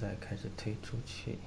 再开始推出去。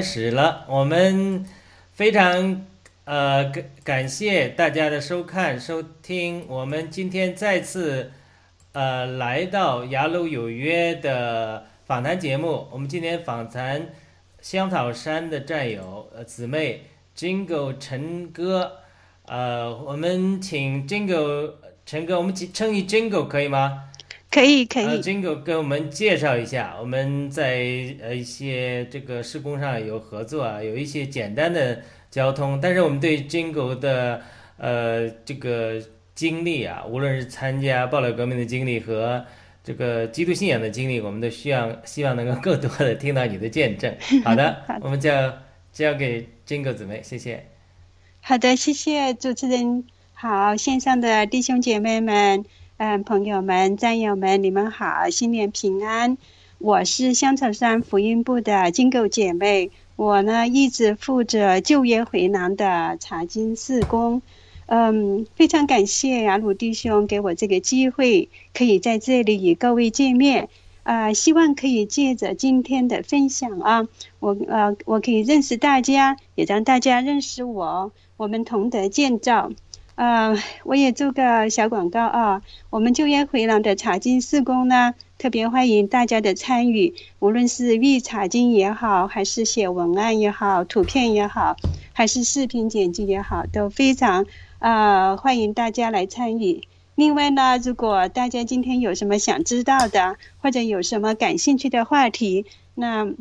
开始了，我们非常呃感感谢大家的收看收听。我们今天再次呃来到雅鲁有约的访谈节目。我们今天访谈香草山的战友呃姊妹 Jingle 陈哥。呃，我们请 Jingle 陈哥，我们请称你 Jingle 可以吗？可以可以，Jingle 给我们介绍一下，我们在呃一些这个施工上有合作啊，有一些简单的交通，但是我们对 Jingle 的呃这个经历啊，无论是参加爆料革命的经历和这个基督信仰的经历，我们都需要希望能够更多的听到你的见证。好的，我们交交给 Jingle 姊妹，谢谢。好的，谢谢主持人。好，线上的弟兄姐妹们。嗯，朋友们、战友们，你们好，新年平安！我是香草山福音部的金狗姐妹，我呢一直负责救援回廊的查经事工。嗯，非常感谢雅鲁弟兄给我这个机会，可以在这里与各位见面。啊，希望可以借着今天的分享啊，我呃，我可以认识大家，也让大家认识我，我们同德建造。呃，我也做个小广告啊。我们就业回廊的茶经施工呢，特别欢迎大家的参与，无论是预茶经也好，还是写文案也好，图片也好，还是视频剪辑也好，都非常啊欢迎大家来参与。另外呢，如果大家今天有什么想知道的，或者有什么感兴趣的话题，那。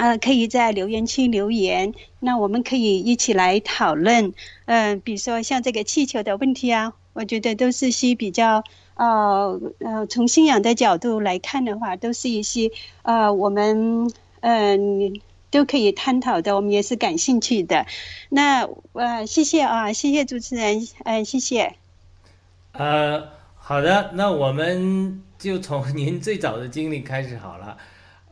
呃，可以在留言区留言，那我们可以一起来讨论。嗯，比如说像这个气球的问题啊，我觉得都是些比较呃呃，从信仰的角度来看的话，都是一些呃我们嗯都可以探讨的，我们也是感兴趣的。那呃，谢谢啊，谢谢主持人，嗯，谢谢。呃，好的，那我们就从您最早的经历开始好了，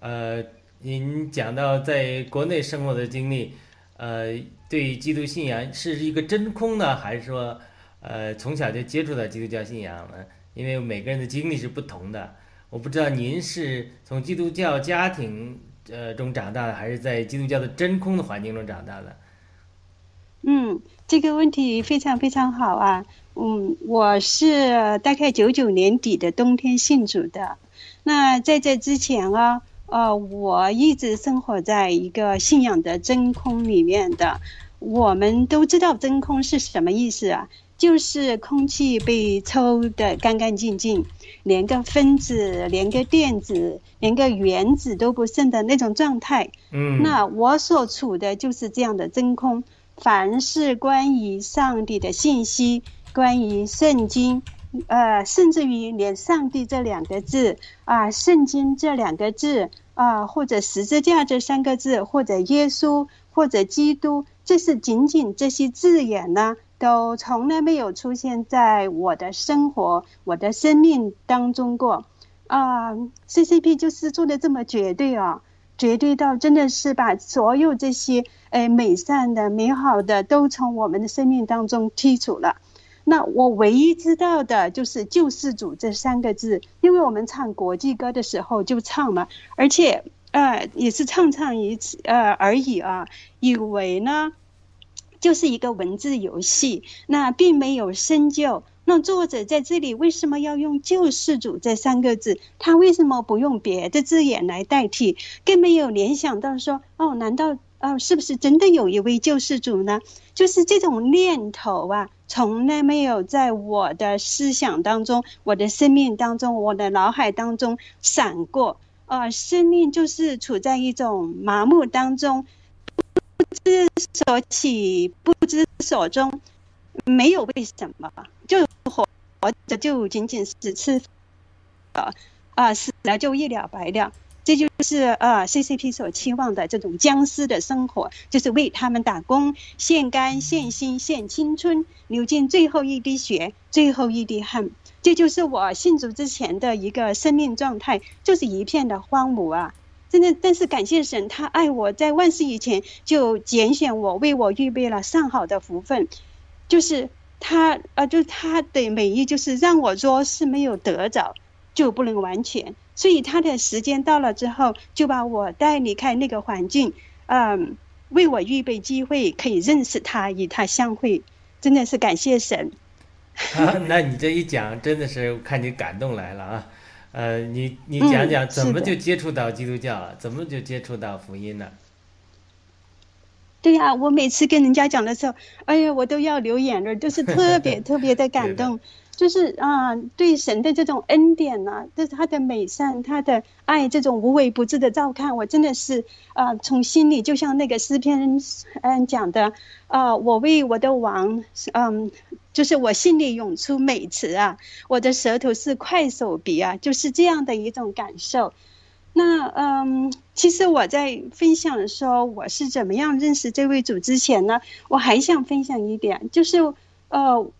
呃。您讲到在国内生活的经历，呃，对基督信仰是一个真空呢，还是说，呃，从小就接触到基督教信仰呢？因为每个人的经历是不同的，我不知道您是从基督教家庭呃中长大的，还是在基督教的真空的环境中长大的？嗯，这个问题非常非常好啊。嗯，我是大概九九年底的冬天信主的，那在这之前啊。呃，我一直生活在一个信仰的真空里面的。我们都知道真空是什么意思啊？就是空气被抽得干干净净，连个分子、连个电子、连个原子都不剩的那种状态。嗯，那我所处的就是这样的真空。凡是关于上帝的信息，关于圣经。呃，甚至于连“上帝”这两个字啊，“圣经”这两个字啊，或者“十字架”这三个字，或者“耶稣”或者“基督”，这是仅仅这些字眼呢，都从来没有出现在我的生活、我的生命当中过。啊，CCP 就是做的这么绝对啊，绝对到真的是把所有这些诶美善的、美好的都从我们的生命当中剔除了。那我唯一知道的就是“救世主”这三个字，因为我们唱国际歌的时候就唱嘛，而且呃也是唱唱一次呃而已啊，以为呢就是一个文字游戏，那并没有深究。那作者在这里为什么要用“救世主”这三个字？他为什么不用别的字眼来代替？更没有联想到说哦，难道啊是不是真的有一位救世主呢？就是这种念头啊。从来没有在我的思想当中、我的生命当中、我的脑海当中闪过。啊，生命就是处在一种麻木当中，不知所起，不知所终，没有为什么，就活着就仅仅是吃，啊，死了就一了百了。是呃 CCP 所期望的这种僵尸的生活，就是为他们打工，献肝、献心、献青春，流尽最后一滴血、最后一滴汗。这就是我信主之前的一个生命状态，就是一片的荒芜啊！真的，但是感谢神，他爱我在万事以前就拣选我，为我预备了上好的福分，就是他呃，就是他的美意，就是让我若是没有得着，就不能完全。所以他的时间到了之后，就把我带离开那个环境，嗯，为我预备机会，可以认识他，与他相会，真的是感谢神。啊，那你这一讲，真的是看你感动来了啊！呃，你你讲讲怎么就接触到基督教了？怎么就接触到福音呢？对呀，我每次跟人家讲的时候，哎呀，我都要流眼泪，都是特别特别的感动。就是啊，对神的这种恩典呐，就是他的美善，他的爱，这种无微不至的照看，我真的是啊，从心里就像那个诗篇嗯讲的啊，我为我的王，嗯，就是我心里涌出美词啊，我的舌头是快手笔啊，就是这样的一种感受。那嗯，其实我在分享说我是怎么样认识这位主之前呢，我还想分享一点，就是呃。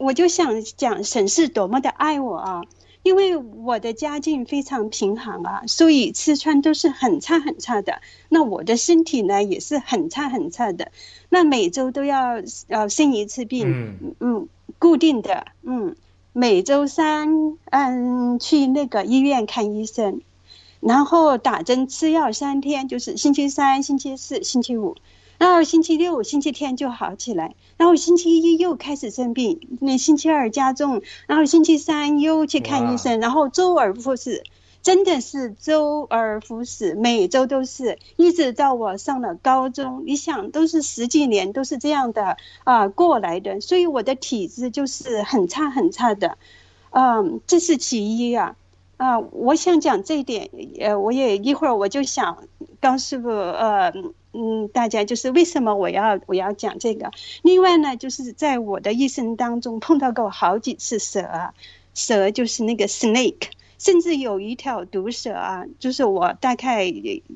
我就想讲神是多么的爱我啊！因为我的家境非常贫寒啊，所以吃穿都是很差很差的。那我的身体呢也是很差很差的。那每周都要呃生一次病，嗯嗯，固定的，嗯，每周三嗯去那个医院看医生，然后打针吃药三天，就是星期三、星期四、星期五。然后星期六、星期天就好起来，然后星期一又开始生病，那星期二加重，然后星期三又去看医生，然后周而复始，真的是周而复始，每周都是，一直到我上了高中，你想都是十几年都是这样的啊过来的，所以我的体质就是很差很差的，嗯，这是其一啊。啊，我想讲这一点，呃，我也一会儿我就想刚师傅呃，嗯，大家就是为什么我要我要讲这个。另外呢，就是在我的一生当中碰到过好几次蛇，蛇就是那个 snake，甚至有一条毒蛇啊，就是我大概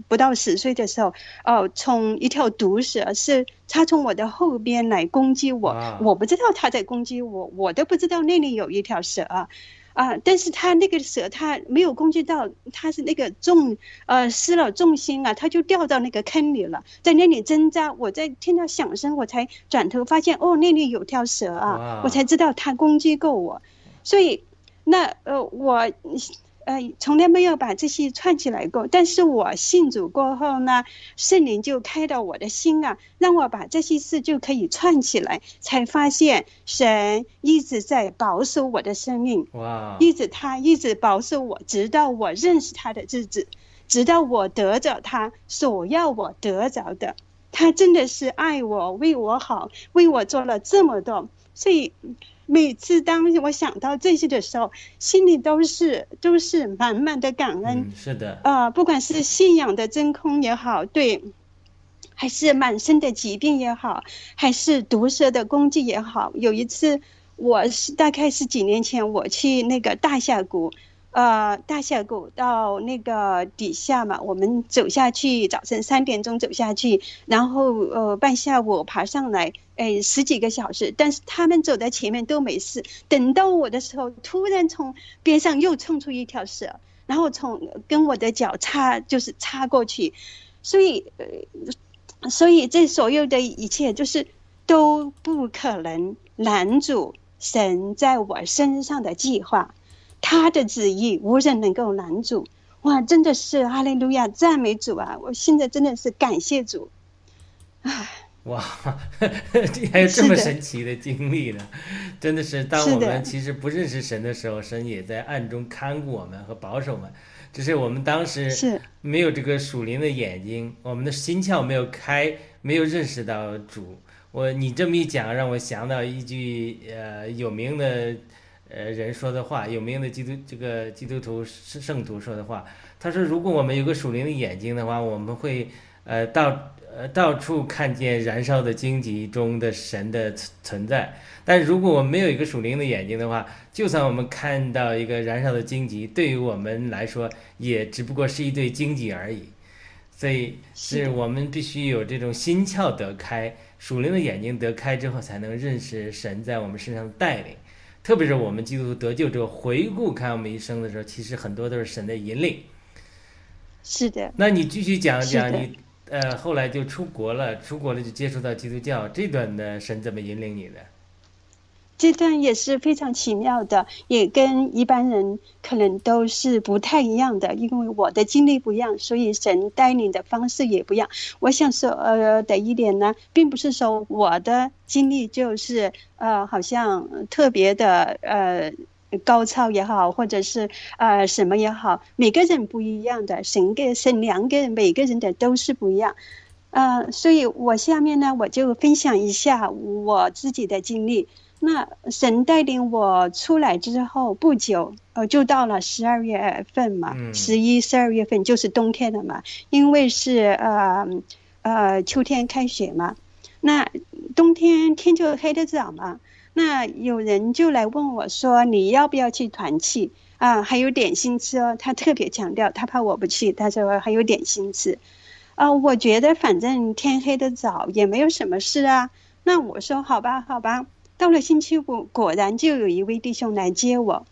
不到十岁的时候，哦，从一条毒蛇是它从我的后边来攻击我，我不知道它在攻击我，我都不知道那里有一条蛇啊。啊！但是他那个蛇，他没有攻击到，他是那个重，呃，失了重心啊，他就掉到那个坑里了，在那里挣扎。我在听到响声，我才转头发现，哦，那里有条蛇啊，我才知道他攻击过我。所以，那呃，我。呃，从来没有把这些串起来过。但是我信主过后呢，圣灵就开到我的心啊，让我把这些事就可以串起来，才发现神一直在保守我的生命。哇！一直他一直保守我，直到我认识他的日子，直到我得着他所要我得着的。他真的是爱我，为我好，为我做了这么多，所以。每次当我想到这些的时候，心里都是都是满满的感恩。是的，啊，不管是信仰的真空也好，对，还是满身的疾病也好，还是毒蛇的攻击也好。有一次，我是大概是几年前，我去那个大峡谷。呃，大峡谷到那个底下嘛，我们走下去，早晨三点钟走下去，然后呃半下午爬上来，哎十几个小时，但是他们走在前面都没事。等到我的时候，突然从边上又冲出一条蛇，然后从跟我的脚插就是插过去，所以呃，所以这所有的一切就是都不可能拦阻神在我身上的计划。他的旨意无人能够拦阻，哇，真的是哈利路亚，赞美主啊！我现在真的是感谢主，唉，哇，还有这么神奇的经历呢！真的是，当我们其实不认识神的时候，神也在暗中看顾我们和保守我们，只是我们当时是没有这个属灵的眼睛，我们的心窍没有开，没有认识到主。我你这么一讲，让我想到一句呃有名的。呃，人说的话，有名的基督这个基督徒圣圣徒说的话，他说：“如果我们有个属灵的眼睛的话，我们会呃到呃到处看见燃烧的荆棘中的神的存存在。但如果我们没有一个属灵的眼睛的话，就算我们看到一个燃烧的荆棘，对于我们来说也只不过是一对荆棘而已。所以是我们必须有这种心窍得开，属灵的眼睛得开之后，才能认识神在我们身上的带领。”特别是我们基督徒得救之后，回顾看我们一生的时候，其实很多都是神的引领。是的。那你继续讲讲你，呃，后来就出国了，出国了就接触到基督教这段的神怎么引领你的？这段也是非常奇妙的，也跟一般人可能都是不太一样的，因为我的经历不一样，所以神带领的方式也不一样。我想说呃的一点呢，并不是说我的经历就是呃好像特别的呃高超也好，或者是呃什么也好，每个人不一样的，神给神两个人每个人的都是不一样，呃，所以我下面呢我就分享一下我自己的经历。那神带领我出来之后不久，呃，就到了十二月份嘛，十一、十二月份就是冬天了嘛，因为是呃呃秋天开学嘛，那冬天天就黑得早嘛，那有人就来问我说你要不要去团契？啊？还有点心吃哦，他特别强调，他怕我不去，他说还有点心吃，啊，我觉得反正天黑得早也没有什么事啊，那我说好吧，好吧。到了星期五，果然就有一位弟兄来接我。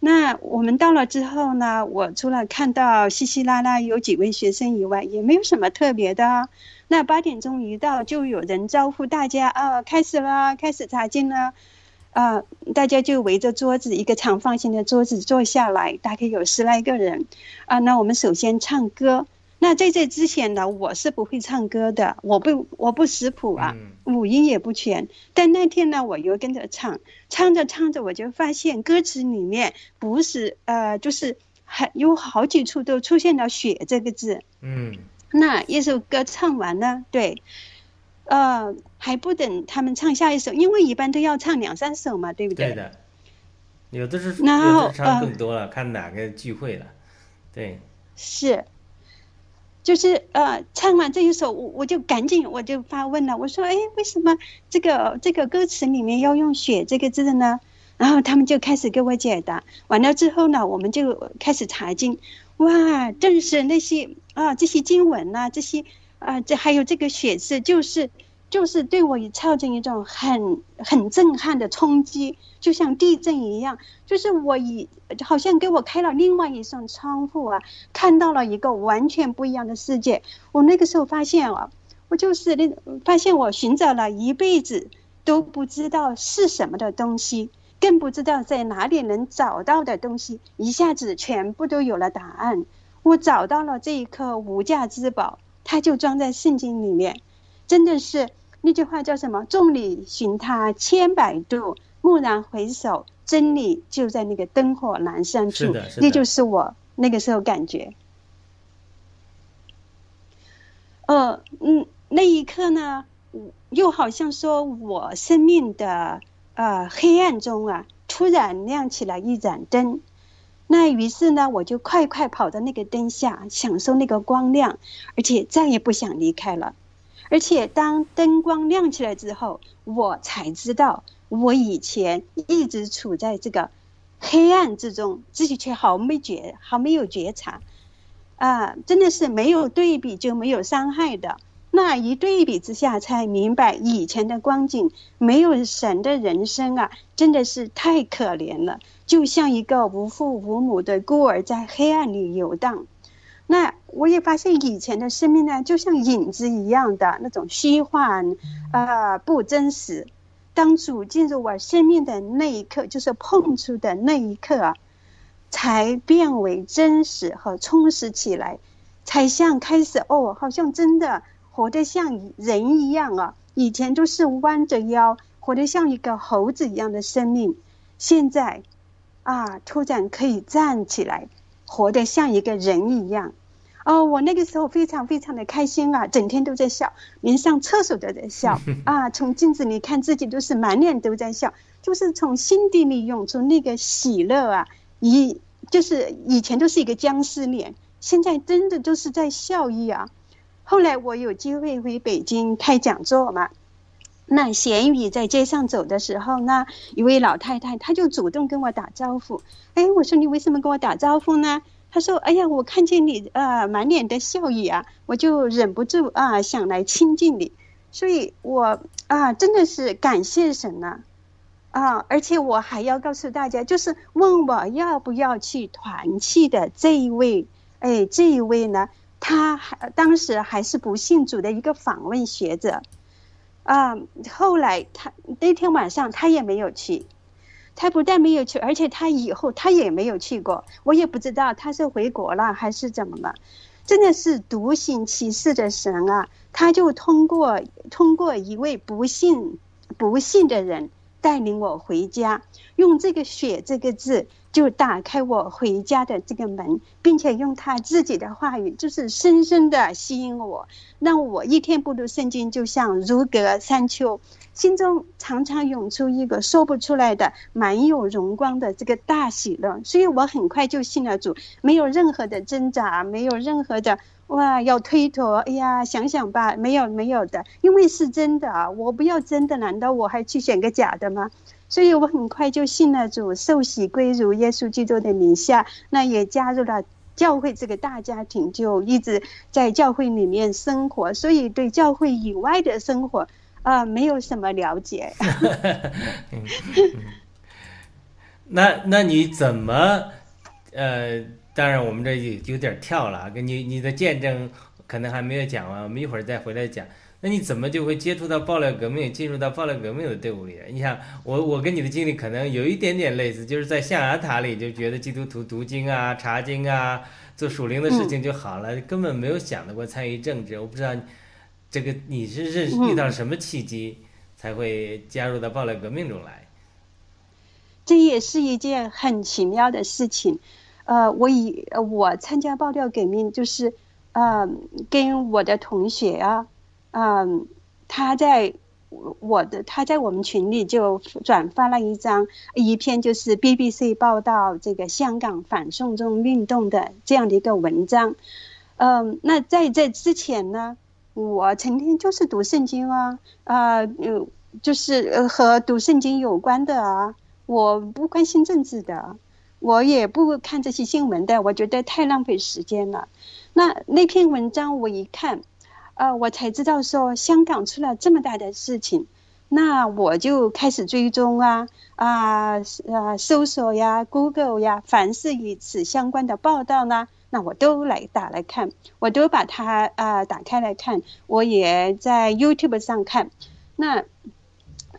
那我们到了之后呢，我除了看到稀稀拉拉有几位学生以外，也没有什么特别的。那八点钟一到，就有人招呼大家啊，开始了，开始查经了。啊，大家就围着桌子，一个长方形的桌子坐下来，大概有十来个人。啊，那我们首先唱歌。那在这之前呢，我是不会唱歌的，我不我不识谱啊，五音也不全。但那天呢，我又跟着唱，唱着唱着，我就发现歌词里面不是呃，就是还有好几处都出现了“雪”这个字。嗯。那一首歌唱完了，对，呃，还不等他们唱下一首，因为一般都要唱两三首嘛，对不对？对的。有的是，有的唱更多了，看哪个聚会了，对。是。就是呃，唱完这一首，我我就赶紧我就发问了，我说，哎，为什么这个这个歌词里面要用“血”这个字呢？然后他们就开始给我解答。完了之后呢，我们就开始查经，哇，正是那些啊这些经文呐，这些啊这还有这个“血”字，就是。就是对我也造成一种很很震撼的冲击，就像地震一样。就是我以好像给我开了另外一扇窗户啊，看到了一个完全不一样的世界。我那个时候发现啊，我就是那发现我寻找了一辈子都不知道是什么的东西，更不知道在哪里能找到的东西，一下子全部都有了答案。我找到了这一颗无价之宝，它就装在圣经里面，真的是。那句话叫什么？众里寻他千百度，蓦然回首，真理就在那个灯火阑珊处。那就是我那个时候感觉。呃，嗯，那一刻呢，又好像说我生命的呃黑暗中啊，突然亮起了一盏灯。那于是呢，我就快快跑到那个灯下，享受那个光亮，而且再也不想离开了。而且当灯光亮起来之后，我才知道我以前一直处在这个黑暗之中，自己却毫没觉，毫没有觉察，啊，真的是没有对比就没有伤害的。那一对比之下，才明白以前的光景，没有神的人生啊，真的是太可怜了，就像一个无父无母的孤儿在黑暗里游荡。那我也发现以前的生命呢，就像影子一样的那种虚幻，呃，不真实。当主进入我生命的那一刻，就是碰触的那一刻啊，才变为真实和充实起来，才像开始哦，好像真的活得像人一样啊。以前都是弯着腰，活得像一个猴子一样的生命，现在，啊，突然可以站起来。活得像一个人一样，哦，我那个时候非常非常的开心啊，整天都在笑，连上厕所都在笑 啊，从镜子里看自己都是满脸都在笑，就是从心底里涌出那个喜乐啊，以就是以前都是一个僵尸脸，现在真的都是在笑意啊。后来我有机会回北京开讲座嘛。那咸鱼在街上走的时候呢，一位老太太，她就主动跟我打招呼。哎，我说你为什么跟我打招呼呢？她说：哎呀，我看见你啊，满脸的笑意啊，我就忍不住啊，想来亲近你。所以，我啊，真的是感谢神呐，啊，而且我还要告诉大家，就是问我要不要去团契的这一位，哎，这一位呢，他还当时还是不信主的一个访问学者。啊，后来他那天晚上他也没有去，他不但没有去，而且他以后他也没有去过，我也不知道他是回国了还是怎么了，真的是独行其事的神啊！他就通过通过一位不信不信的人带领我回家，用这个“血”这个字。就打开我回家的这个门，并且用他自己的话语，就是深深的吸引我，让我一天不读圣经，就像如隔三秋，心中常常涌出一个说不出来的、满有荣光的这个大喜乐。所以我很快就信了主，没有任何的挣扎，没有任何的哇要推脱。哎呀，想想吧，没有没有的，因为是真的啊！我不要真的，难道我还去选个假的吗？所以我很快就信了主，受洗归入耶稣基督的名下，那也加入了教会这个大家庭，就一直在教会里面生活。所以对教会以外的生活，啊，没有什么了解。那那你怎么？呃，当然我们这有有点跳了，跟你你的见证可能还没有讲完，我们一会儿再回来讲。那你怎么就会接触到爆料革命，进入到爆料革命的队伍里？你想，我我跟你的经历可能有一点点类似，就是在象牙塔里就觉得基督徒读经啊、查经啊，做属灵的事情就好了，根本没有想到过参与政治。我不知道这个你是认识遇到什么契机才会加入到爆料革命中来？这也是一件很奇妙的事情。呃，我以我参加爆料革命，就是呃，跟我的同学啊，嗯，他在我的他在我们群里就转发了一张一篇，就是 BBC 报道这个香港反送中运动的这样的一个文章。嗯，那在这之前呢，我曾经就是读圣经啊，啊，嗯，就是和读圣经有关的啊，我不关心政治的。我也不看这些新闻的，我觉得太浪费时间了。那那篇文章我一看，呃，我才知道说香港出了这么大的事情，那我就开始追踪啊啊啊，搜索呀，Google 呀，凡是与此相关的报道呢，那我都来打来看，我都把它啊打开来看，我也在 YouTube 上看，那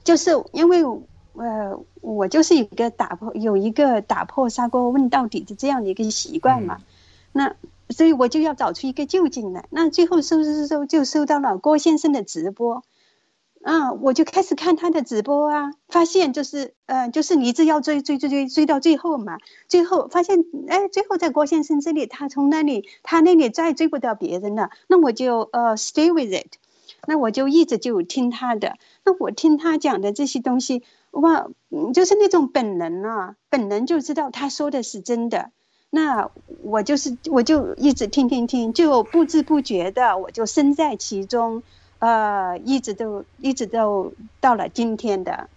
就是因为。呃，我就是一个打破有一个打破砂锅问到底的这样的一个习惯嘛，那所以我就要找出一个究竟来。那最后搜搜搜就搜到了郭先生的直播，啊，我就开始看他的直播啊，发现就是呃，就是你一直要追追追追追到最后嘛，最后发现哎，最后在郭先生这里，他从那里他那里再追不到别人了，那我就呃 stay with it，那我就一直就听他的，那我听他讲的这些东西。哇，就是那种本能啊，本能就知道他说的是真的。那我就是我就一直听听听，就不知不觉的我就身在其中，呃，一直都一直都到了今天的。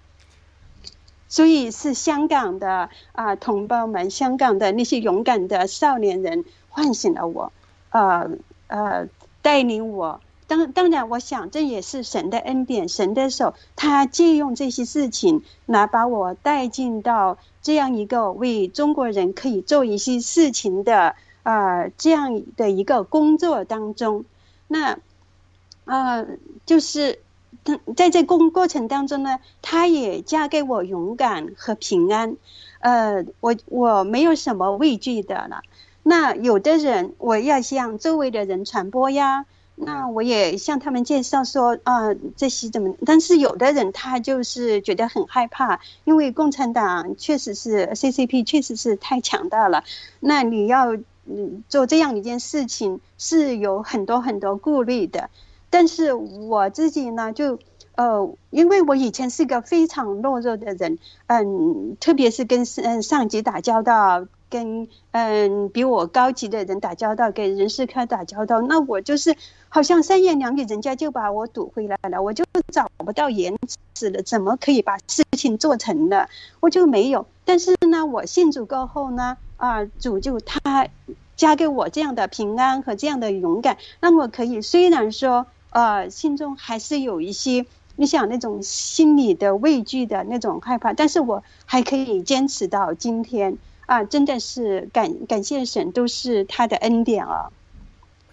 所以是香港的啊同胞们，香港的那些勇敢的少年人唤醒了我，呃呃，带领我。当当然，我想这也是神的恩典，神的手，他借用这些事情来把我带进到这样一个为中国人可以做一些事情的啊这样的一个工作当中。那啊，就是在这工过程当中呢，他也加给我勇敢和平安。呃，我我没有什么畏惧的了。那有的人，我要向周围的人传播呀。那我也向他们介绍说啊，这些怎么？但是有的人他就是觉得很害怕，因为共产党确实是 CCP 确实是太强大了。那你要嗯做这样一件事情是有很多很多顾虑的。但是我自己呢，就呃，因为我以前是个非常懦弱的人，嗯，特别是跟嗯上级打交道。跟嗯比我高级的人打交道，跟人事科打交道，那我就是好像三言两语，人家就把我堵回来了，我就找不到言辞了，怎么可以把事情做成了？我就没有。但是呢，我信主过后呢，啊，主就他加给我这样的平安和这样的勇敢，让我可以虽然说呃心中还是有一些你想那种心理的畏惧的那种害怕，但是我还可以坚持到今天。啊，真的是感感谢神，都是他的恩典啊。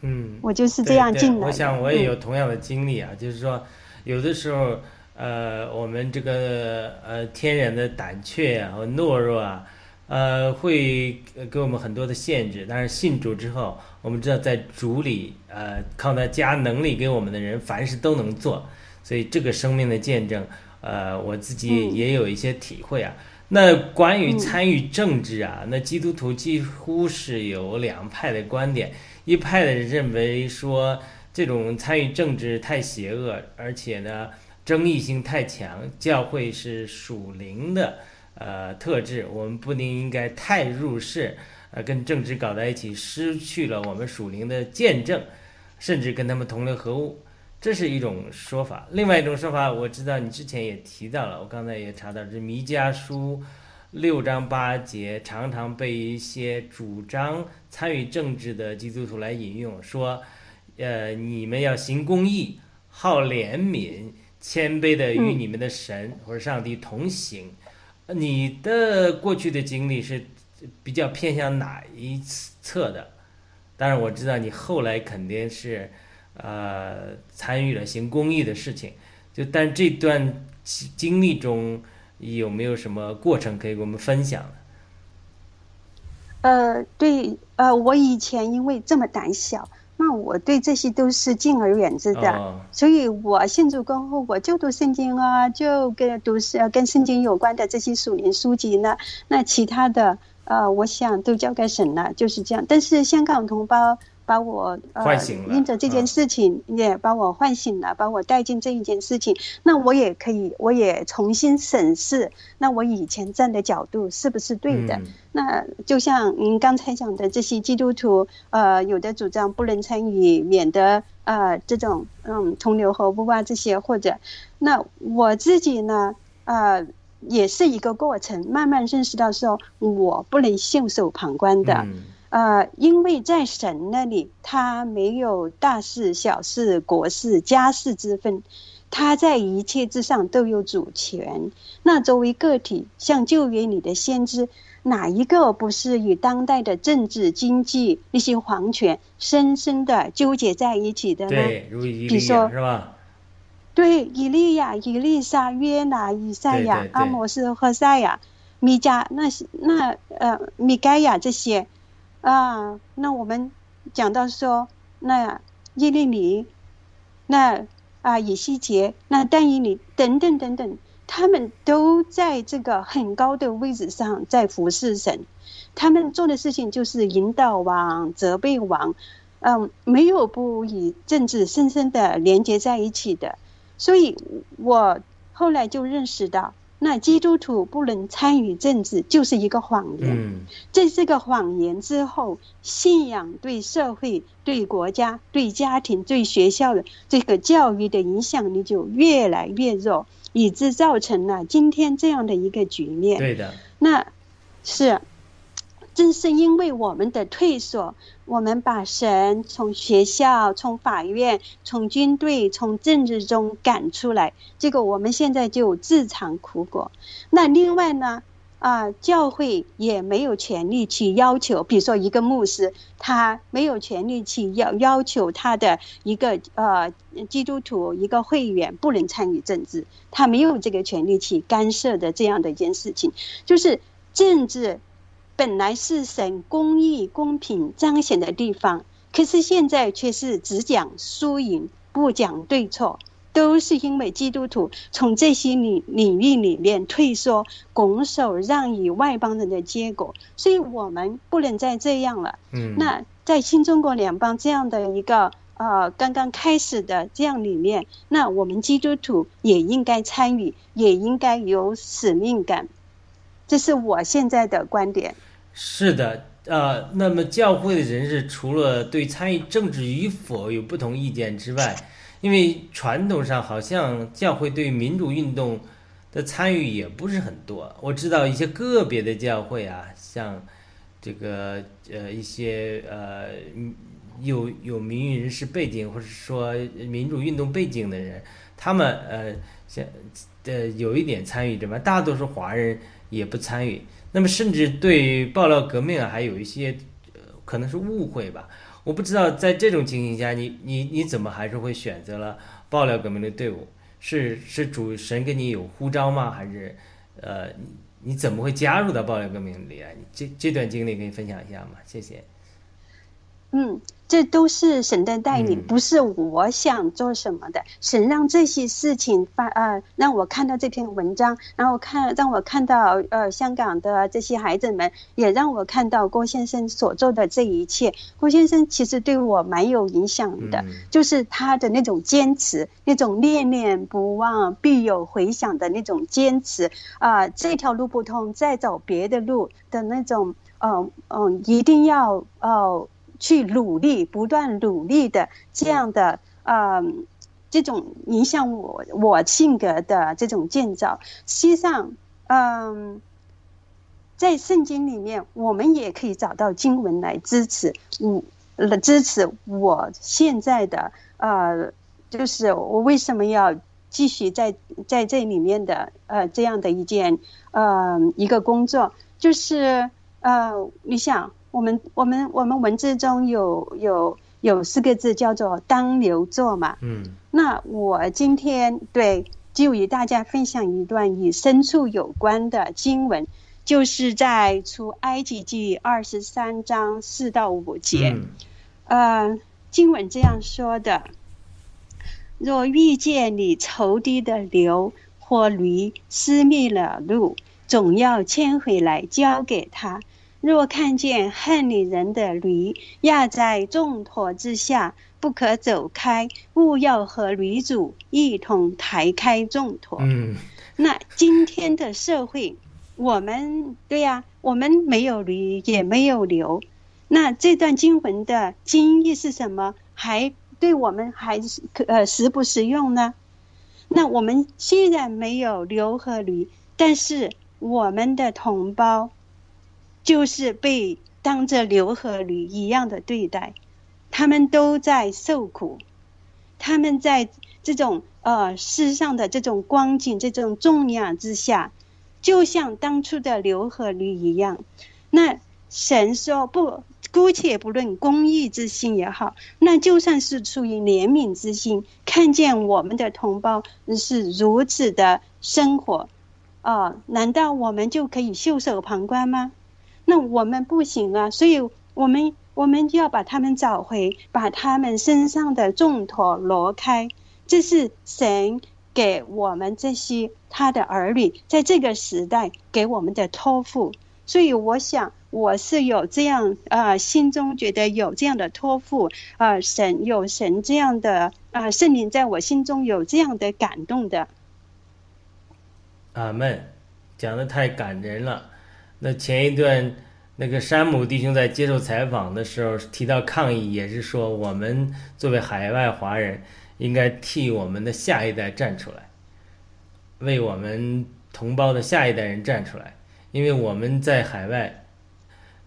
嗯，我就是这样进来。我想我也有同样的经历啊，就是说，有的时候，呃，我们这个呃天然的胆怯啊和懦弱啊，呃，会给我们很多的限制。但是信主之后，我们知道在主里，呃，靠他加能力给我们的人，凡事都能做。所以这个生命的见证，呃，我自己也有一些体会啊。那关于参与政治啊，那基督徒几乎是有两派的观点，一派的人认为说这种参与政治太邪恶，而且呢争议性太强，教会是属灵的呃特质，我们不能应该太入世，呃跟政治搞在一起，失去了我们属灵的见证，甚至跟他们同流合污。这是一种说法，另外一种说法，我知道你之前也提到了，我刚才也查到，这弥迦书六章八节常常被一些主张参与政治的基督徒来引用，说，呃，你们要行公义，好怜悯，谦卑的与你们的神或者上帝同行。你的过去的经历是比较偏向哪一侧的？当然，我知道你后来肯定是。呃，参与了行公益的事情，就但这段经历中有没有什么过程可以给我们分享呃，对，呃，我以前因为这么胆小，那我对这些都是敬而远之的，所以我信主过后，我就读圣经啊，就跟读是跟圣经有关的这些属灵书籍呢。那其他的，呃，我想都交给神了，就是这样。但是香港同胞。把我呃，因着这件事情也把我唤醒了，把我带进这一件事情，那我也可以，我也重新审视，那我以前站的角度是不是对的？那就像您刚才讲的，这些基督徒，呃，有的主张不能参与，免得呃这种嗯同流合污啊这些，或者那我自己呢，呃，也是一个过程，慢慢认识到说，我不能袖手旁观的。呃，因为在神那里，他没有大事、小事、国事、家事之分，他在一切之上都有主权。那作为个体，像旧约里的先知，哪一个不是与当代的政治、经济那些皇权深深的纠结在一起的呢？对，如以利亚是吧？对，以利亚、以利沙、约拿、以赛亚、阿摩斯、何赛亚、米迦，那些那呃米该亚这些。啊，那我们讲到说，那耶利米，那啊以西结，那但以理等等等等，他们都在这个很高的位置上在服侍神，他们做的事情就是引导王、责备王，嗯，没有不与政治深深的连接在一起的，所以我后来就认识到。那基督徒不能参与政治，就是一个谎言。这是个谎言之后，信仰对社会、对国家、对家庭、对学校的这个教育的影响力就越来越弱，以致造成了今天这样的一个局面。对的，那是。正是因为我们的退缩，我们把神从学校、从法院、从军队、从政治中赶出来，结果我们现在就自尝苦果。那另外呢，啊，教会也没有权利去要求，比如说一个牧师，他没有权利去要要求他的一个呃基督徒一个会员不能参与政治，他没有这个权利去干涉的这样的一件事情，就是政治。本来是神公义、公平彰显的地方，可是现在却是只讲输赢，不讲对错，都是因为基督徒从这些领领域里面退缩、拱手让与外邦人的结果。所以我们不能再这样了。嗯，那在新中国联邦这样的一个呃刚刚开始的这样里面，那我们基督徒也应该参与，也应该有使命感。这是我现在的观点。是的，呃，那么教会的人士除了对参与政治与否有不同意见之外，因为传统上好像教会对民主运动的参与也不是很多。我知道一些个别的教会啊，像这个呃一些呃有有民运人士背景或者说民主运动背景的人，他们呃像呃有一点参与，对吧？大多数华人也不参与。那么，甚至对于爆料革命啊，还有一些，呃，可能是误会吧。我不知道，在这种情形下，你你你怎么还是会选择了爆料革命的队伍？是是主神跟你有呼召吗？还是，呃，你怎么会加入到爆料革命里来？这这段经历可以分享一下吗？谢谢。嗯。这都是神的带领，不是我想做什么的。神让这些事情发，呃，让我看到这篇文章，然后看让我看到，呃，香港的这些孩子们，也让我看到郭先生所做的这一切。郭先生其实对我蛮有影响的，就是他的那种坚持，那种念念不忘必有回响的那种坚持啊，这条路不通，再走别的路的那种，嗯嗯，一定要哦。去努力，不断努力的这样的，嗯，这种影响我我性格的这种建造，实际上，嗯，在圣经里面，我们也可以找到经文来支持，嗯，来支持我现在的，呃，就是我为什么要继续在在这里面的，呃，这样的一件，呃，一个工作，就是，呃，你想。我们我们我们文字中有有有四个字叫做当牛做嘛，嗯，那我今天对就与大家分享一段与牲畜有关的经文，就是在出埃及记二十三章四到五节。呃，经文这样说的：若遇见你仇敌的牛或驴失迷了路，总要牵回来交给他。若看见恨你人的驴压在重驼之下，不可走开，勿要和驴主一同抬开重驼。嗯，那今天的社会，我们对呀，我们没有驴，也没有牛。那这段经文的经义是什么？还对我们还是呃实不实用呢？那我们虽然没有牛和驴，但是我们的同胞。就是被当着牛和驴一样的对待，他们都在受苦，他们在这种呃世上的这种光景、这种重量之下，就像当初的牛和驴一样。那神说不，姑且不论公义之心也好，那就算是出于怜悯之心，看见我们的同胞是如此的生活，啊，难道我们就可以袖手旁观吗？那我们不行啊，所以我们我们就要把他们找回，把他们身上的重托挪开。这是神给我们这些他的儿女在这个时代给我们的托付。所以我想，我是有这样啊，心中觉得有这样的托付啊，神有神这样的啊，圣灵在我心中有这样的感动的。阿门，讲的太感人了。那前一段，那个山姆弟兄在接受采访的时候提到抗议，也是说我们作为海外华人，应该替我们的下一代站出来，为我们同胞的下一代人站出来，因为我们在海外，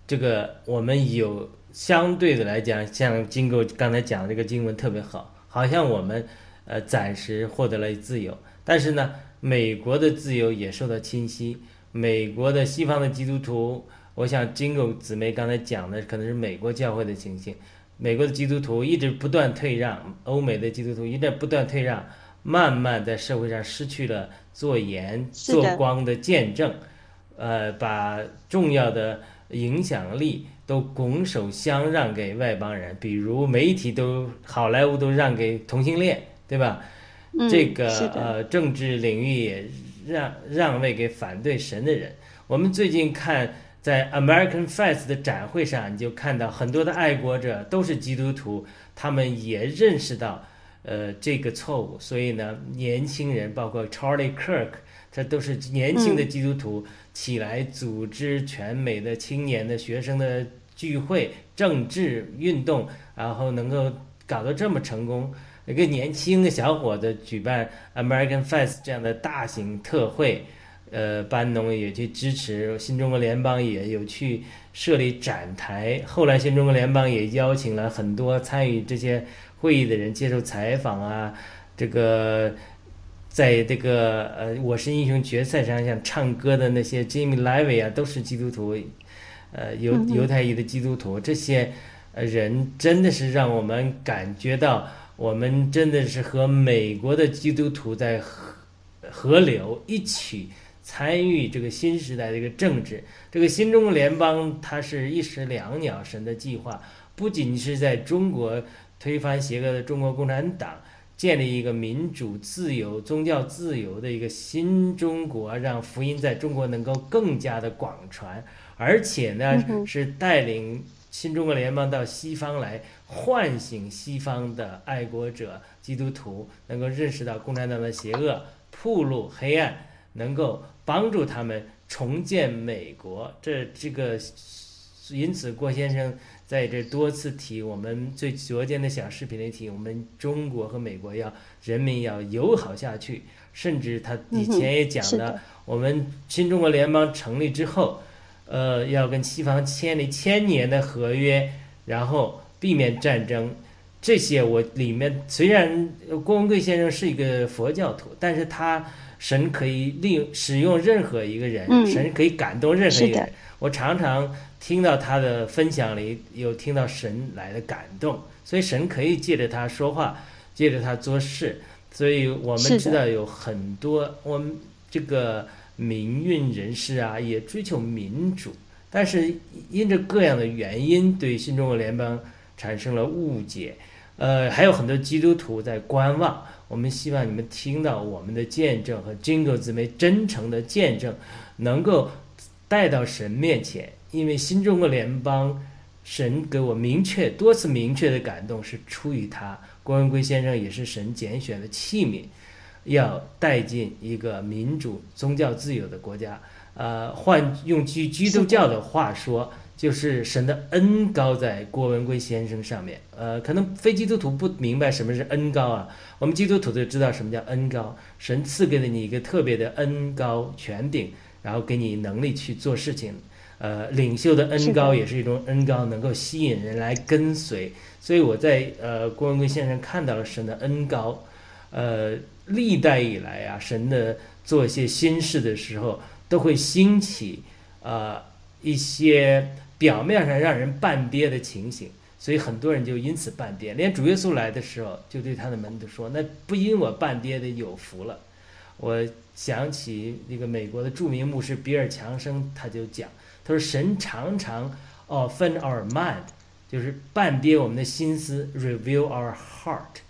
这个我们有相对的来讲，像经过刚才讲的这个经文特别好，好像我们呃暂时获得了自由，但是呢，美国的自由也受到侵袭。美国的西方的基督徒，我想金狗姊妹刚才讲的可能是美国教会的情形。美国的基督徒一直不断退让，欧美的基督徒一直不断退让，慢慢在社会上失去了做盐做光的见证，呃，把重要的影响力都拱手相让给外邦人，比如媒体都好莱坞都让给同性恋，对吧？这个呃政治领域也。让让位给反对神的人。我们最近看在 American Fest 的展会上，你就看到很多的爱国者都是基督徒，他们也认识到，呃，这个错误。所以呢，年轻人包括 Charlie Kirk，这都是年轻的基督徒起来组织全美的青年的学生的聚会、政治运动，然后能够搞得这么成功。一个年轻的小伙子举办 American Fest 这样的大型特会，呃，班农也去支持，新中国联邦也有去设立展台。后来新中国联邦也邀请了很多参与这些会议的人接受采访啊。这个，在这个呃，我是英雄决赛上，像唱歌的那些 Jimmy Levy 啊，都是基督徒，呃，犹犹太裔的基督徒。这些人真的是让我们感觉到。我们真的是和美国的基督徒在河河流一起参与这个新时代的一个政治。这个新中国联邦，它是一石两鸟，神的计划不仅是在中国推翻邪恶的中国共产党，建立一个民主、自由、宗教自由的一个新中国，让福音在中国能够更加的广传，而且呢，是带领新中国联邦到西方来。唤醒西方的爱国者基督徒，能够认识到共产党的邪恶，铺路黑暗，能够帮助他们重建美国。这这个，因此郭先生在这多次提，我们最昨天的小视频里提，我们中国和美国要人民要友好下去，甚至他以前也讲了，我们新中国联邦成立之后，呃，要跟西方签立千年的合约，然后。避免战争，这些我里面虽然郭文贵先生是一个佛教徒，但是他神可以利用使用任何一个人，神可以感动任何一个人。我常常听到他的分享里有听到神来的感动，所以神可以借着他说话，借着他做事。所以我们知道有很多我们这个民运人士啊，也追求民主，但是因着各样的原因，对新中国联邦产生了误解。呃，还有很多基督徒在观望。我们希望你们听到我们的见证和 Jingle 姊妹真诚的见证，能够带到神面前。因为新中国联邦，神给我明确多次明确的感动是出于他。郭文贵先生也是神拣选的器皿，要带进一个民主、宗教自由的国家。呃，换用基基督教的话说。就是神的恩高在郭文贵先生上面，呃，可能非基督徒不明白什么是恩高啊，我们基督徒就知道什么叫恩高，神赐给了你一个特别的恩高权柄，然后给你能力去做事情，呃，领袖的恩高也是一种恩高，能够吸引人来跟随，所以我在呃郭文贵先生看到了神的恩高，呃，历代以来啊，神的做一些新事的时候，都会兴起啊一些。表面上让人半跌的情形，所以很多人就因此半跌。连主耶稣来的时候，就对他的门徒说：“那不因我半跌的有福了。”我想起那个美国的著名牧师比尔·强生，他就讲：“他说神常常哦分 our mind，就是半跌我们的心思，reveal our heart。”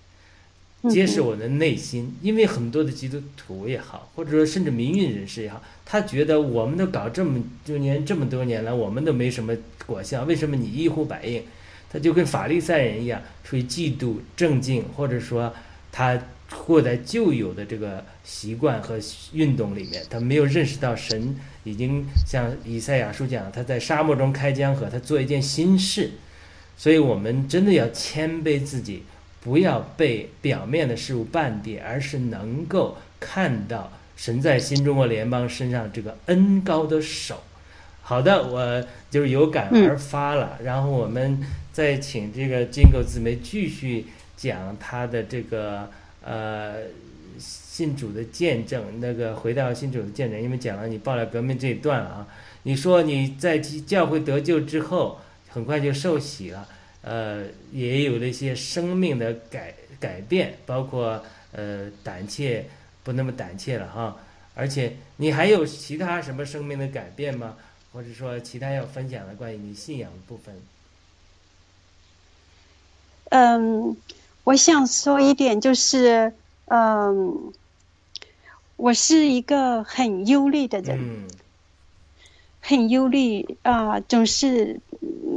揭示我的内心，因为很多的基督徒也好，或者说甚至民运人士也好，他觉得我们都搞这么多年，这么多年来，我们都没什么果效，为什么你一呼百应？他就跟法利赛人一样，出于嫉妒、正经，或者说他活在旧有的这个习惯和运动里面，他没有认识到神已经像以赛亚书讲，他在沙漠中开江河，他做一件新事，所以我们真的要谦卑自己。不要被表面的事物绊跌，而是能够看到神在新中国联邦身上这个恩高的手。好的，我就是有感而发了。然后我们再请这个金狗姊妹继续讲她的这个呃信主的见证。那个回到信主的见证，因为讲了你报了革命这一段了啊。你说你在教会得救之后，很快就受洗了。呃，也有了一些生命的改改变，包括呃胆怯不那么胆怯了哈。而且你还有其他什么生命的改变吗？或者说其他要分享的关于你信仰的部分？嗯，我想说一点就是，嗯，我是一个很忧虑的人，很忧虑啊，总是。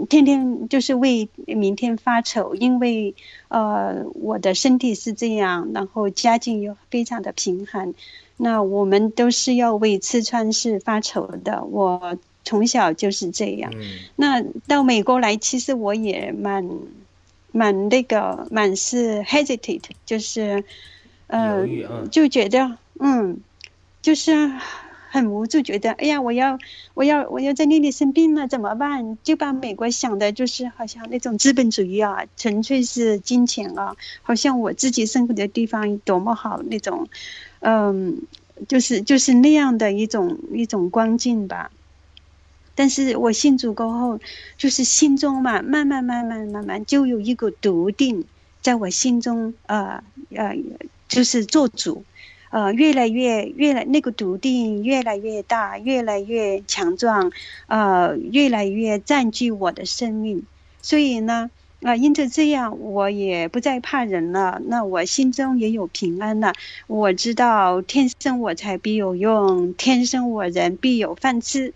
天天就是为明天发愁，因为呃我的身体是这样，然后家境又非常的贫寒，那我们都是要为吃穿是发愁的。我从小就是这样。那到美国来，其实我也蛮蛮那个蛮是 hesitate，就是呃就觉得嗯就是。很无助，觉得哎呀，我要，我要，我要在那里生病了，怎么办？就把美国想的，就是好像那种资本主义啊，纯粹是金钱啊，好像我自己生活的地方多么好那种，嗯，就是就是那样的一种一种光景吧。但是我信主过后，就是心中嘛，慢慢慢慢慢慢就有一个笃定，在我心中，呃呃，就是做主。呃，越来越越来那个笃定越来越大，越来越强壮，呃，越来越占据我的生命。所以呢，啊，因着这样，我也不再怕人了。那我心中也有平安了。我知道天生我材必有用，天生我人必有饭吃。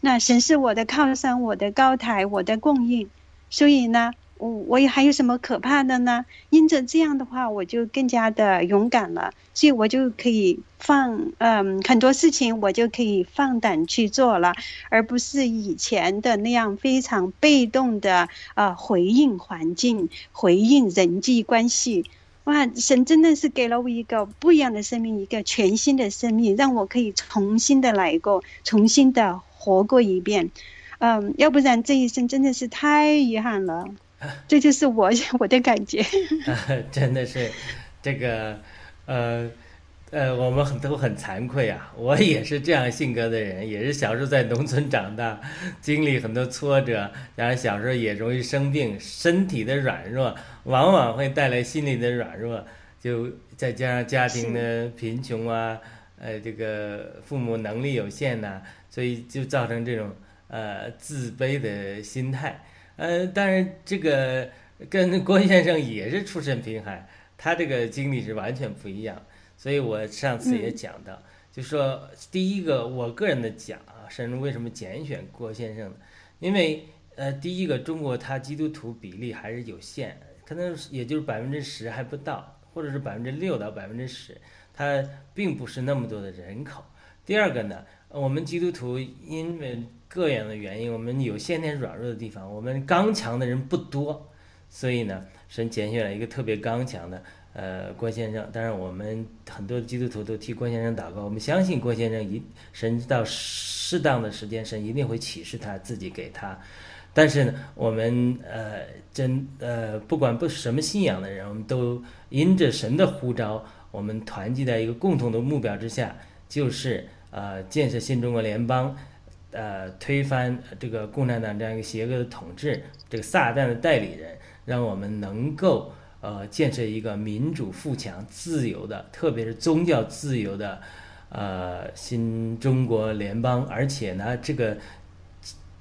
那神是我的靠山，我的高台，我的供应。所以呢。我我也还有什么可怕的呢？因着这样的话，我就更加的勇敢了，所以我就可以放嗯很多事情，我就可以放胆去做了，而不是以前的那样非常被动的啊回应环境、回应人际关系。哇，神真的是给了我一个不一样的生命，一个全新的生命，让我可以重新的来过，重新的活过一遍。嗯，要不然这一生真的是太遗憾了。这就是我 我的感觉，真的是，这个，呃，呃，我们很都很惭愧啊。我也是这样性格的人，也是小时候在农村长大，经历很多挫折，然后小时候也容易生病，身体的软弱往往会带来心理的软弱，就再加上家庭的贫穷啊，呃，这个父母能力有限呐，所以就造成这种呃自卑的心态。呃，当然这个跟郭先生也是出身贫寒，他这个经历是完全不一样。所以我上次也讲到，就说第一个我个人的讲啊，神为什么拣选郭先生呢？因为呃，第一个中国他基督徒比例还是有限，可能也就是百分之十还不到，或者是百分之六到百分之十。它并不是那么多的人口。第二个呢，我们基督徒因为各样的原因，我们有先天软弱的地方，我们刚强的人不多，所以呢，神拣选了一个特别刚强的，呃，郭先生。当然，我们很多基督徒都替郭先生祷告，我们相信郭先生一神到适当的时间，神一定会启示他自己给他。但是呢，我们呃真呃不管不什么信仰的人，我们都因着神的呼召。我们团结在一个共同的目标之下，就是呃建设新中国联邦，呃推翻这个共产党这样一个邪恶的统治，这个撒旦的代理人，让我们能够呃建设一个民主富强、自由的，特别是宗教自由的呃新中国联邦，而且呢，这个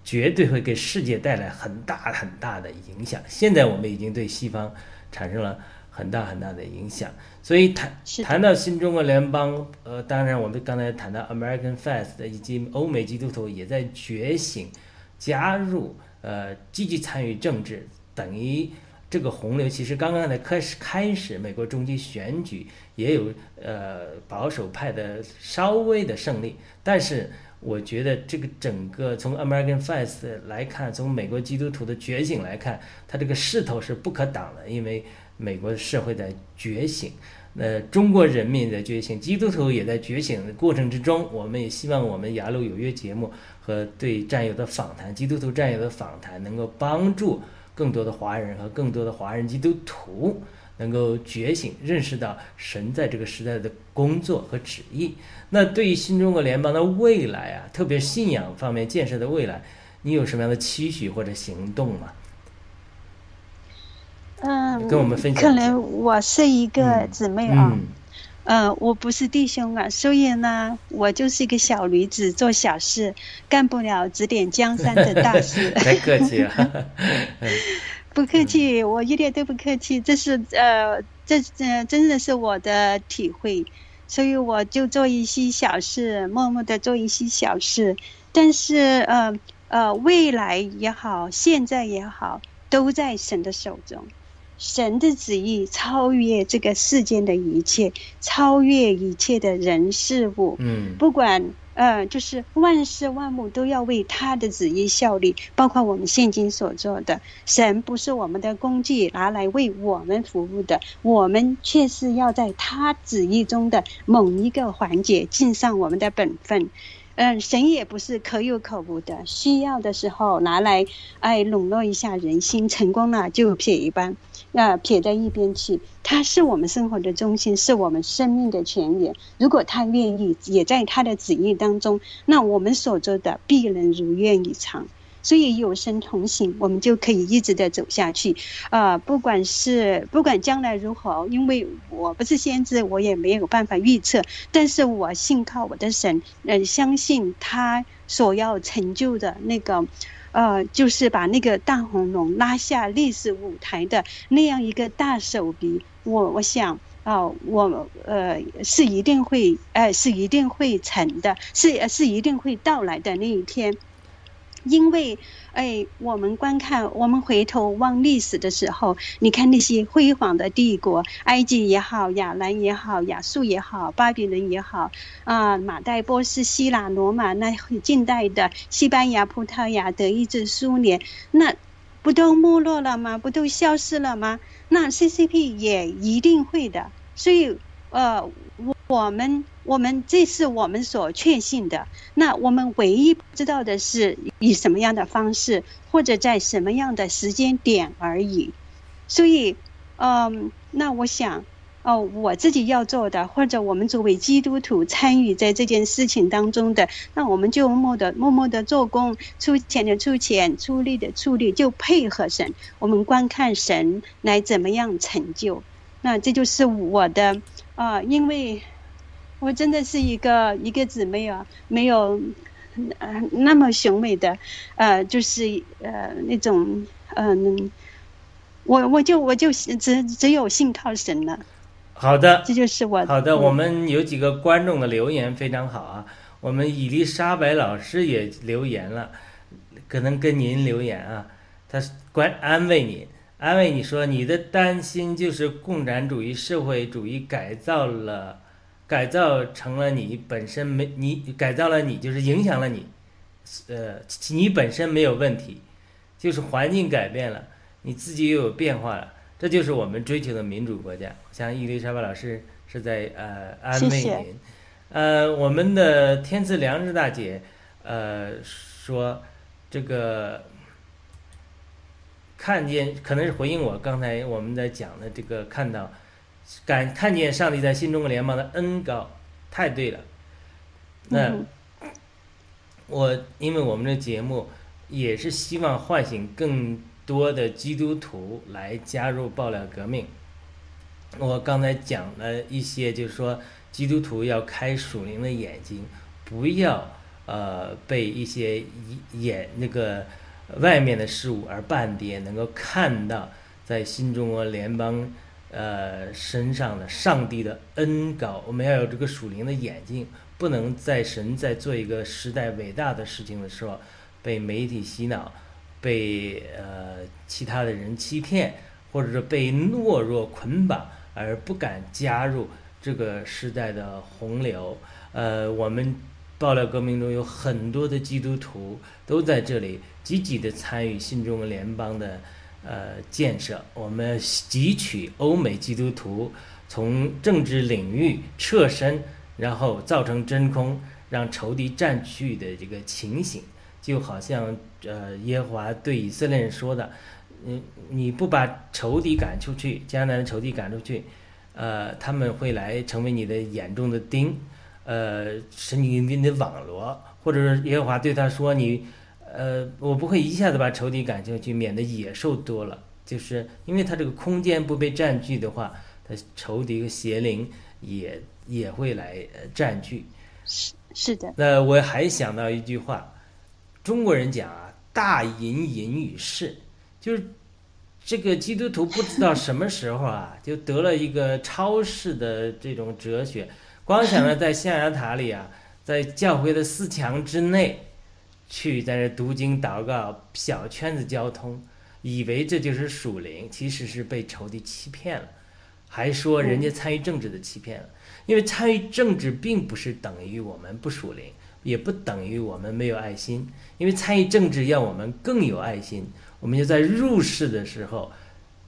绝对会给世界带来很大很大的影响。现在我们已经对西方产生了很大很大的影响。所以谈谈到新中国联邦，呃，当然我们刚才谈到 American Fest 以及欧美基督徒也在觉醒，加入，呃，积极参与政治，等于这个洪流其实刚刚才开始开始，美国中期选举也有呃保守派的稍微的胜利，但是我觉得这个整个从 American Fest 来看，从美国基督徒的觉醒来看，它这个势头是不可挡的，因为。美国的社会在觉醒，那中国人民在觉醒，基督徒也在觉醒的过程之中。我们也希望我们雅鲁有约节目和对战友的访谈，基督徒战友的访谈，能够帮助更多的华人和更多的华人基督徒能够觉醒，认识到神在这个时代的工作和旨意。那对于新中国联邦的未来啊，特别信仰方面建设的未来，你有什么样的期许或者行动吗？嗯，跟我们分享。可能我是一个姊妹啊，嗯，我不是弟兄啊，所以呢，我就是一个小女子，做小事，干不了指点江山的大 事。太客气了，不客气，我一点都不客气。这是呃，这这真的是我的体会，所以我就做一些小事，默默的做一些小事。但是呃呃，未来也好，现在也好，都在神的手中。神的旨意超越这个世间的一切，超越一切的人事物。嗯，不管呃，就是万事万物都要为他的旨意效力，包括我们现今所做的。神不是我们的工具，拿来为我们服务的，我们却是要在他旨意中的某一个环节尽上我们的本分。嗯，神也不是可有可无的，需要的时候拿来，哎，笼络一下人心，成功了就撇一半。那撇在一边去，他是我们生活的中心，是我们生命的泉源。如果他愿意，也在他的旨意当中，那我们所做的必能如愿以偿。所以有神同行，我们就可以一直的走下去。啊，不管是不管将来如何，因为我不是先知，我也没有办法预测。但是我信靠我的神，嗯，相信他所要成就的那个。呃，就是把那个大红龙拉下历史舞台的那样一个大手笔，我我想啊，我呃是一定会，呃是一定会成的，是是一定会到来的那一天。因为，哎，我们观看，我们回头望历史的时候，你看那些辉煌的帝国，埃及也好，亚兰也好，亚述也好，巴比伦也好，啊，马代、波斯、希腊、罗马，那近代的西班牙、葡萄牙、德意志、苏联，那不都没落了吗？不都消失了吗？那 CCP 也一定会的。所以，呃，我我们。我们这是我们所确信的。那我们唯一不知道的是以什么样的方式，或者在什么样的时间点而已。所以，嗯，那我想，哦，我自己要做的，或者我们作为基督徒参与在这件事情当中的，那我们就默默的、默默的做工，出钱的出钱，出力的出力，就配合神，我们观看神来怎么样成就。那这就是我的，啊，因为。我真的是一个一个姊妹啊，没有呃那么雄伟的，呃，就是呃那种嗯，我我就我就只只有信靠神了。好的，这就是我。好的，我们有几个观众的留言非常好啊。我们伊丽莎白老师也留言了，可能跟您留言啊，他关安慰你。安慰你说，你的担心就是共产主义社会主义改造了，改造成了你本身没你改造了你就是影响了你，呃，你本身没有问题，就是环境改变了，你自己又有变化了，这就是我们追求的民主国家。像伊丽莎白老师是在呃安慰您，呃，我们的天赐良知大姐呃说这个。看见可能是回应我刚才我们在讲的这个看到，感看见上帝在新中国联邦的恩高，太对了。那我因为我们的节目也是希望唤醒更多的基督徒来加入爆料革命。我刚才讲了一些，就是说基督徒要开属灵的眼睛，不要呃被一些眼那个。外面的事物而半点，能够看到在新中国联邦，呃身上的上帝的恩高。我们要有这个属灵的眼睛，不能在神在做一个时代伟大的事情的时候，被媒体洗脑，被呃其他的人欺骗，或者是被懦弱捆绑而不敢加入这个时代的洪流。呃，我们。爆料革命中有很多的基督徒都在这里积极的参与新中国联邦的呃建设。我们汲取欧美基督徒从政治领域撤身，然后造成真空，让仇敌占据的这个情形，就好像呃耶和华对以色列人说的：“你你不把仇敌赶出去，迦南的仇敌赶出去，呃，他们会来成为你的眼中的钉。”呃，神经病的网络，或者是耶和华对他说：“你，呃，我不会一下子把仇敌赶进去，免得野兽多了。就是因为它这个空间不被占据的话，它仇敌和邪灵也也会来占据。是是的。那我还想到一句话，中国人讲啊，大隐隐于市，就是这个基督徒不知道什么时候啊，就得了一个超市的这种哲学。”光想着在象牙塔里啊，在教会的四墙之内，去在这读经祷告，小圈子交通，以为这就是属灵，其实是被仇敌欺骗了，还说人家参与政治的欺骗了，因为参与政治并不是等于我们不属灵，也不等于我们没有爱心，因为参与政治要我们更有爱心，我们就在入世的时候。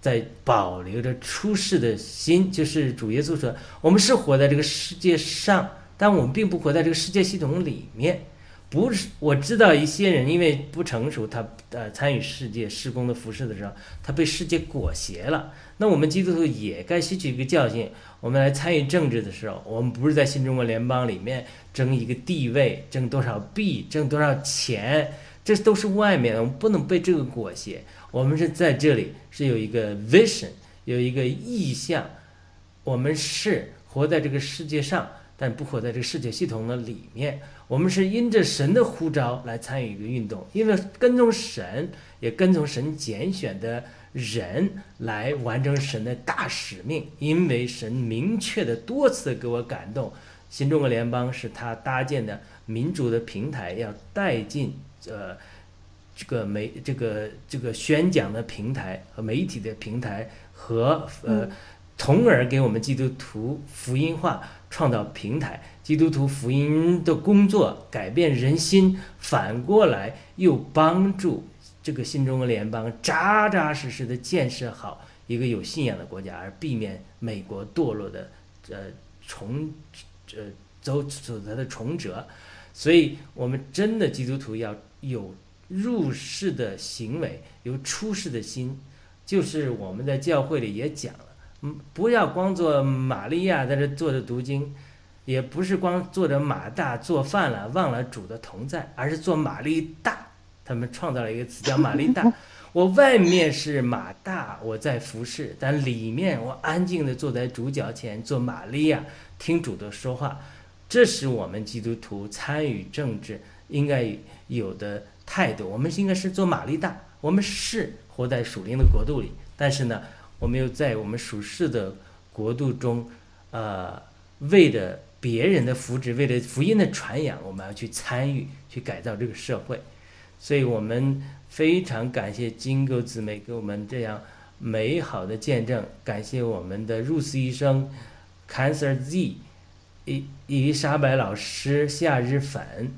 在保留着出世的心，就是主耶稣说：“我们是活在这个世界上，但我们并不活在这个世界系统里面。不是，我知道一些人因为不成熟，他呃参与世界施工的服饰的时候，他被世界裹挟了。那我们基督徒也该吸取一个教训：我们来参与政治的时候，我们不是在新中国联邦里面争一个地位，争多少币，挣多少钱，这都是外面的，我们不能被这个裹挟。”我们是在这里是有一个 vision，有一个意向，我们是活在这个世界上，但不活在这个世界系统的里面。我们是因着神的呼召来参与一个运动，因为跟从神，也跟从神拣选的人来完成神的大使命。因为神明确的多次给我感动，新中国联邦是他搭建的民主的平台，要带进呃。这个媒这个这个宣讲的平台和媒体的平台和呃，从而给我们基督徒福音化创造平台，基督徒福音的工作改变人心，反过来又帮助这个新中国联邦扎扎实实的建设好一个有信仰的国家，而避免美国堕落的呃重呃走走它的重折，所以我们真的基督徒要有。入世的行为有出世的心，就是我们在教会里也讲了，嗯，不要光做玛利亚在这坐着读经，也不是光坐着马大做饭了，忘了主的同在，而是做玛利大。他们创造了一个词叫玛利大。我外面是马大，我在服侍；但里面我安静的坐在主角前做玛利亚，听主的说话。这是我们基督徒参与政治应该有的态度。我们应该是做玛利大，我们是活在属灵的国度里，但是呢，我们又在我们属世的国度中，呃，为了别人的福祉，为了福音的传扬，我们要去参与，去改造这个社会。所以我们非常感谢金钩姊妹给我们这样美好的见证，感谢我们的入斯医生，Cancer Z。伊伊丽莎白老师、夏日粉、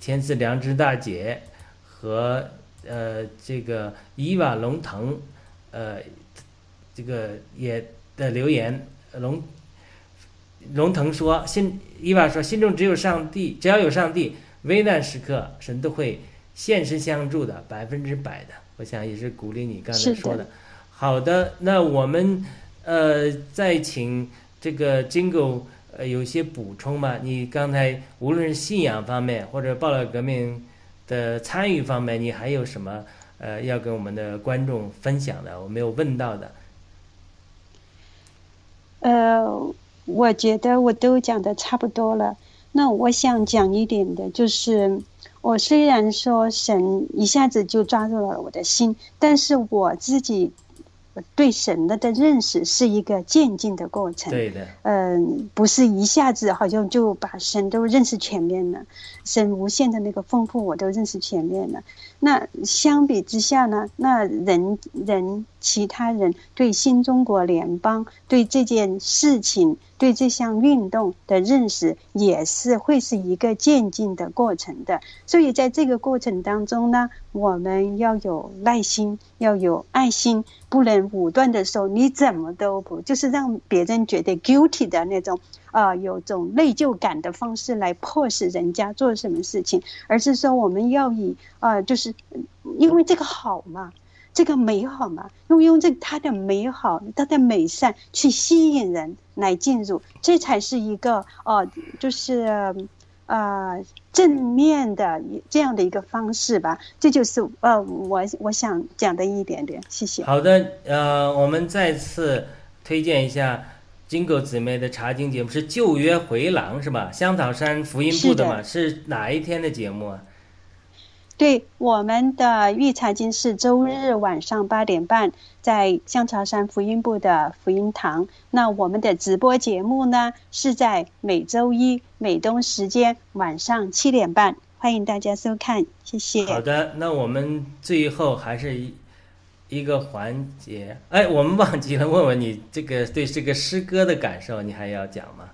天赐良知大姐和呃这个伊娃龙腾，呃这个也的留言，龙龙腾说心伊娃说心中只有上帝，只要有上帝，危难时刻神都会现身相助的，百分之百的。我想也是鼓励你刚才说的。好的，那我们呃再请这个 Jingle。呃，有些补充吧？你刚才无论是信仰方面，或者报道革命的参与方面，你还有什么呃要跟我们的观众分享的？我没有问到的。呃，我觉得我都讲的差不多了。那我想讲一点的，就是我虽然说神一下子就抓住了我的心，但是我自己。对神的的认识是一个渐进的过程，对的，嗯，不是一下子好像就把神都认识全面了，神无限的那个丰富我都认识全面了。那相比之下呢，那人人其他人对新中国联邦对这件事情。对这项运动的认识也是会是一个渐进的过程的，所以在这个过程当中呢，我们要有耐心，要有爱心，不能武断的说你怎么都不，就是让别人觉得 guilty 的那种啊，有种内疚感的方式来迫使人家做什么事情，而是说我们要以啊，就是因为这个好嘛。这个美好嘛，用用这它的美好，它的美善去吸引人来进入，这才是一个哦，就是呃正面的这样的一个方式吧。这就是呃我我想讲的一点点。谢谢。好的，呃，我们再次推荐一下金狗姊妹的查经节目，是旧约回廊是吧？香草山福音部的嘛？是哪一天的节目啊？对，我们的预查经是周日晚上八点半，在香草山福音部的福音堂。那我们的直播节目呢，是在每周一美东时间晚上七点半，欢迎大家收看，谢谢。好的，那我们最后还是一一个环节，哎，我们忘记了问问你这个对这个诗歌的感受，你还要讲吗？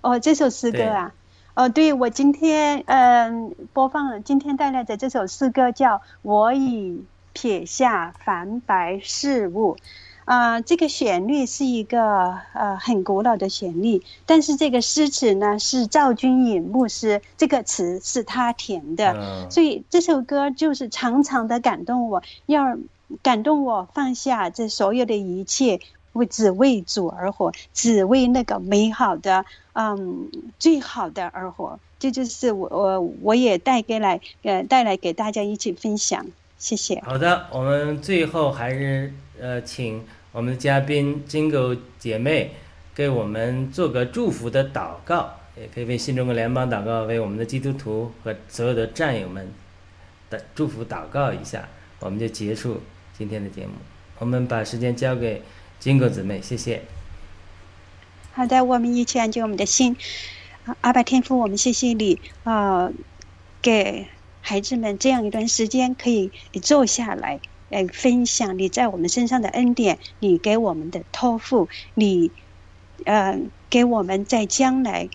哦，这首诗歌啊。哦，对，我今天嗯播放了今天带来的这首诗歌叫《我已撇下凡白事物》，啊，这个旋律是一个呃很古老的旋律，但是这个诗词呢是赵君颖牧师，这个词是他填的，所以这首歌就是常常的感动我，要感动我放下这所有的一切。为只为主而活，只为那个美好的，嗯，最好的而活。这就是我我我也带给来呃带来给大家一起分享，谢谢。好的，我们最后还是呃请我们的嘉宾金狗姐妹给我们做个祝福的祷告，也可以为新中国联邦祷告，为我们的基督徒和所有的战友们的祝福祷告一下，我们就结束今天的节目。我们把时间交给。金狗姊妹，谢谢。好的，我们一起安静我们的心。阿爸天父，我们谢谢你啊，给孩子们这样一段时间，可以坐下来，来分享你在我们身上的恩典，你给我们的托付，你呃给我们在将来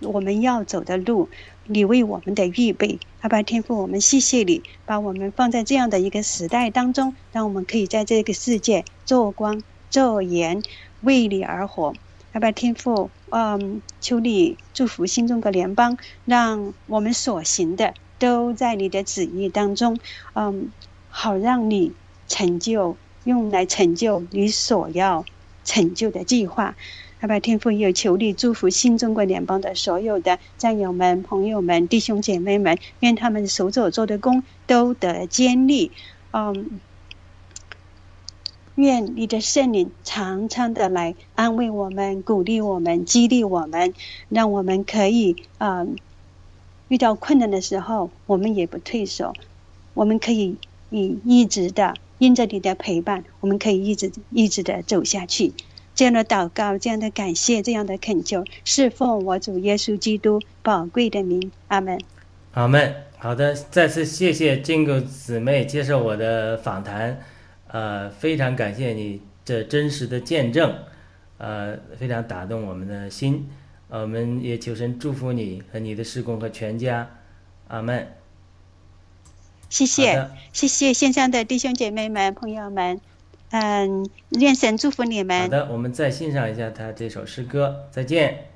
我们要走的路。你为我们的预备，阿爸天父，我们谢谢你，把我们放在这样的一个时代当中，让我们可以在这个世界做光。做盐，为你而活，阿爸天父，嗯，求你祝福新中国联邦，让我们所行的都在你的旨意当中，嗯，好让你成就，用来成就你所要成就的计划。阿爸天父，也求你祝福新中国联邦的所有的战友们、朋友们、弟兄姐妹们，愿他们手所做的工都得坚立，嗯。愿你的圣灵常常的来安慰我们、鼓励我们、激励我们，让我们可以啊、遇到困难的时候，我们也不退缩，我们可以你一直的因着你的陪伴，我们可以一直一直的走下去。这样的祷告，这样的感谢，这样的恳求，是奉我主耶稣基督宝贵的名，阿门。阿门。好的，再次谢谢金狗姊妹接受我的访谈，呃，非常感谢你这真实的见证，呃，非常打动我们的心，呃我们也求神祝福你和你的施工和全家，阿门。谢谢，谢谢线上的弟兄姐妹们、朋友们，嗯，愿神祝福你们好。的，我们再欣赏一下他这首诗歌，再见。